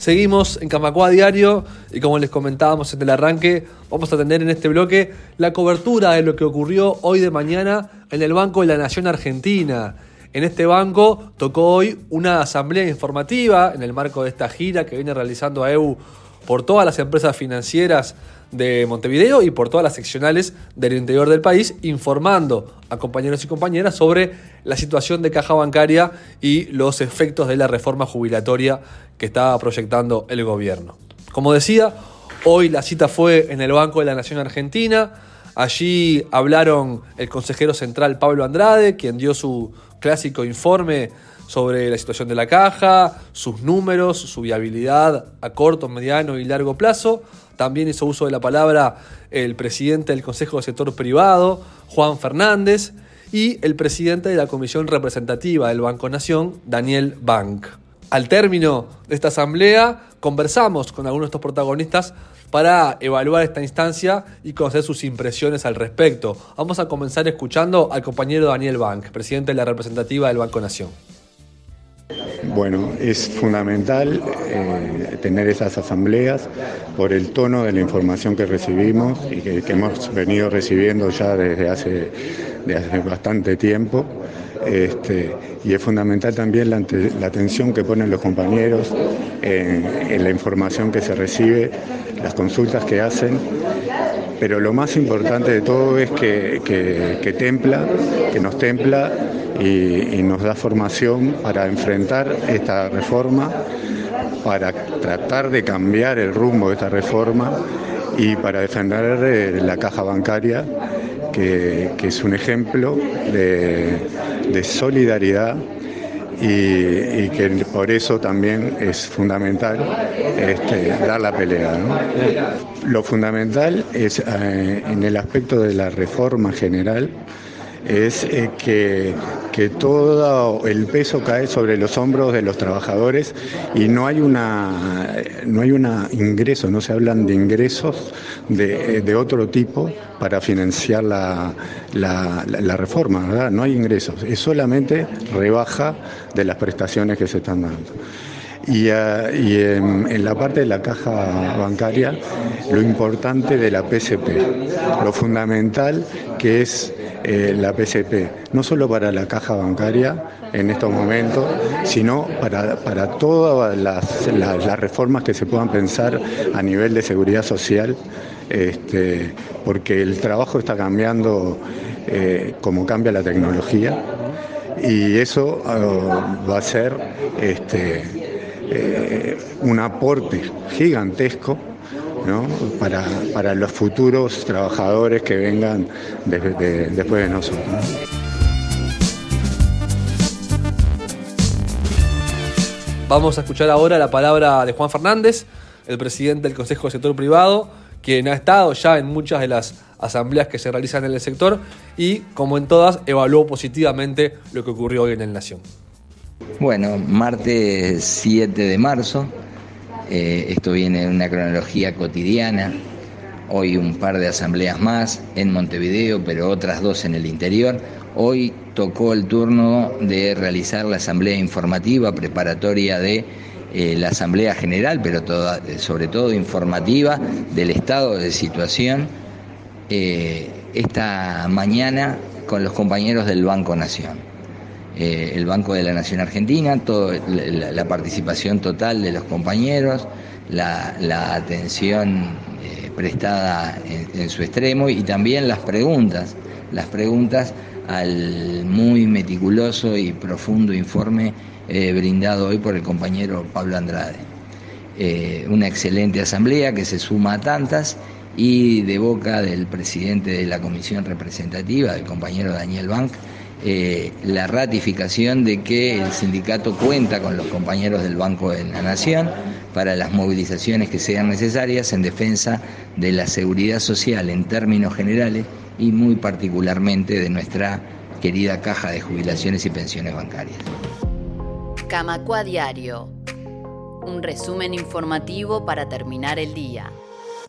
Seguimos en Camacua Diario y como les comentábamos en el arranque, vamos a tener en este bloque la cobertura de lo que ocurrió hoy de mañana en el Banco de la Nación Argentina. En este banco tocó hoy una asamblea informativa en el marco de esta gira que viene realizando AEU por todas las empresas financieras de Montevideo y por todas las seccionales del interior del país, informando a compañeros y compañeras sobre la situación de caja bancaria y los efectos de la reforma jubilatoria que estaba proyectando el gobierno. Como decía, hoy la cita fue en el Banco de la Nación Argentina. Allí hablaron el consejero central Pablo Andrade, quien dio su clásico informe sobre la situación de la caja, sus números, su viabilidad a corto, mediano y largo plazo. También hizo uso de la palabra el presidente del Consejo de Sector Privado, Juan Fernández, y el presidente de la Comisión Representativa del Banco Nación, Daniel Bank. Al término de esta asamblea, conversamos con algunos de estos protagonistas para evaluar esta instancia y conocer sus impresiones al respecto. Vamos a comenzar escuchando al compañero Daniel Bank, presidente de la representativa del Banco Nación. Bueno, es fundamental eh, tener esas asambleas por el tono de la información que recibimos y que, hemos venido recibiendo ya desde hace, hace bastante tiempo. Este, y es fundamental también la, atención que ponen los compañeros en, la información que se recibe, las consultas que hacen, pero lo más importante de todo es que, que templa, que nos templa y, nos da formación para enfrentar esta reforma, para tratar de cambiar el rumbo de esta reforma y para defender eh, la caja bancaria, que, es un ejemplo de, solidaridad y, que por eso también es fundamental este, dar la pelea. Lo fundamental es eh, en el aspecto de la reforma general es eh, que, todo el peso cae sobre los hombros de los trabajadores y no hay una no hay una ingreso, no se hablan de ingresos de, otro tipo para financiar la, la, reforma, ¿verdad? No hay ingresos, es solamente rebaja de las prestaciones que se están dando. Y, eh, en, la parte de la caja bancaria, lo importante de la PSP, lo fundamental que es eh, la PCP, no solo para la caja bancaria en estos momentos, sino para, todas las, reformas que se puedan pensar a nivel de seguridad social, este, porque el trabajo está cambiando eh, como cambia la tecnología y eso ah, va a ser este, un aporte gigantesco para, los futuros trabajadores que vengan después de nosotros. Vamos a escuchar ahora la palabra de Juan Fernández, el presidente del Consejo de Sector Privado, quien ha estado ya en muchas de las asambleas que se realizan en el sector y, como en todas, evaluó positivamente lo que ocurrió hoy en el Nación. Bueno, martes 7 de marzo eh, esto viene en una cronología cotidiana. Hoy un par de asambleas más en Montevideo, pero otras dos en el interior. Hoy tocó el turno de realizar la asamblea informativa preparatoria de eh, la asamblea general, pero sobre todo informativa del estado de situación eh, esta mañana con los compañeros del Banco Nación. Eh, el Banco de la Nación Argentina, toda la, participación total de los compañeros, la, atención eh, prestada en, su extremo y también las preguntas, las preguntas al muy meticuloso y profundo informe eh, brindado hoy por el compañero Pablo Andrade. una excelente asamblea que se suma a tantas y de boca del presidente de la comisión representativa, del compañero Daniel Bank, eh, la ratificación de que el sindicato cuenta con los compañeros del Banco de la Nación para las movilizaciones que sean necesarias en defensa de la seguridad social en términos generales y muy particularmente de nuestra querida caja de jubilaciones y pensiones bancarias. Camacua Diario. Un resumen informativo para terminar el día.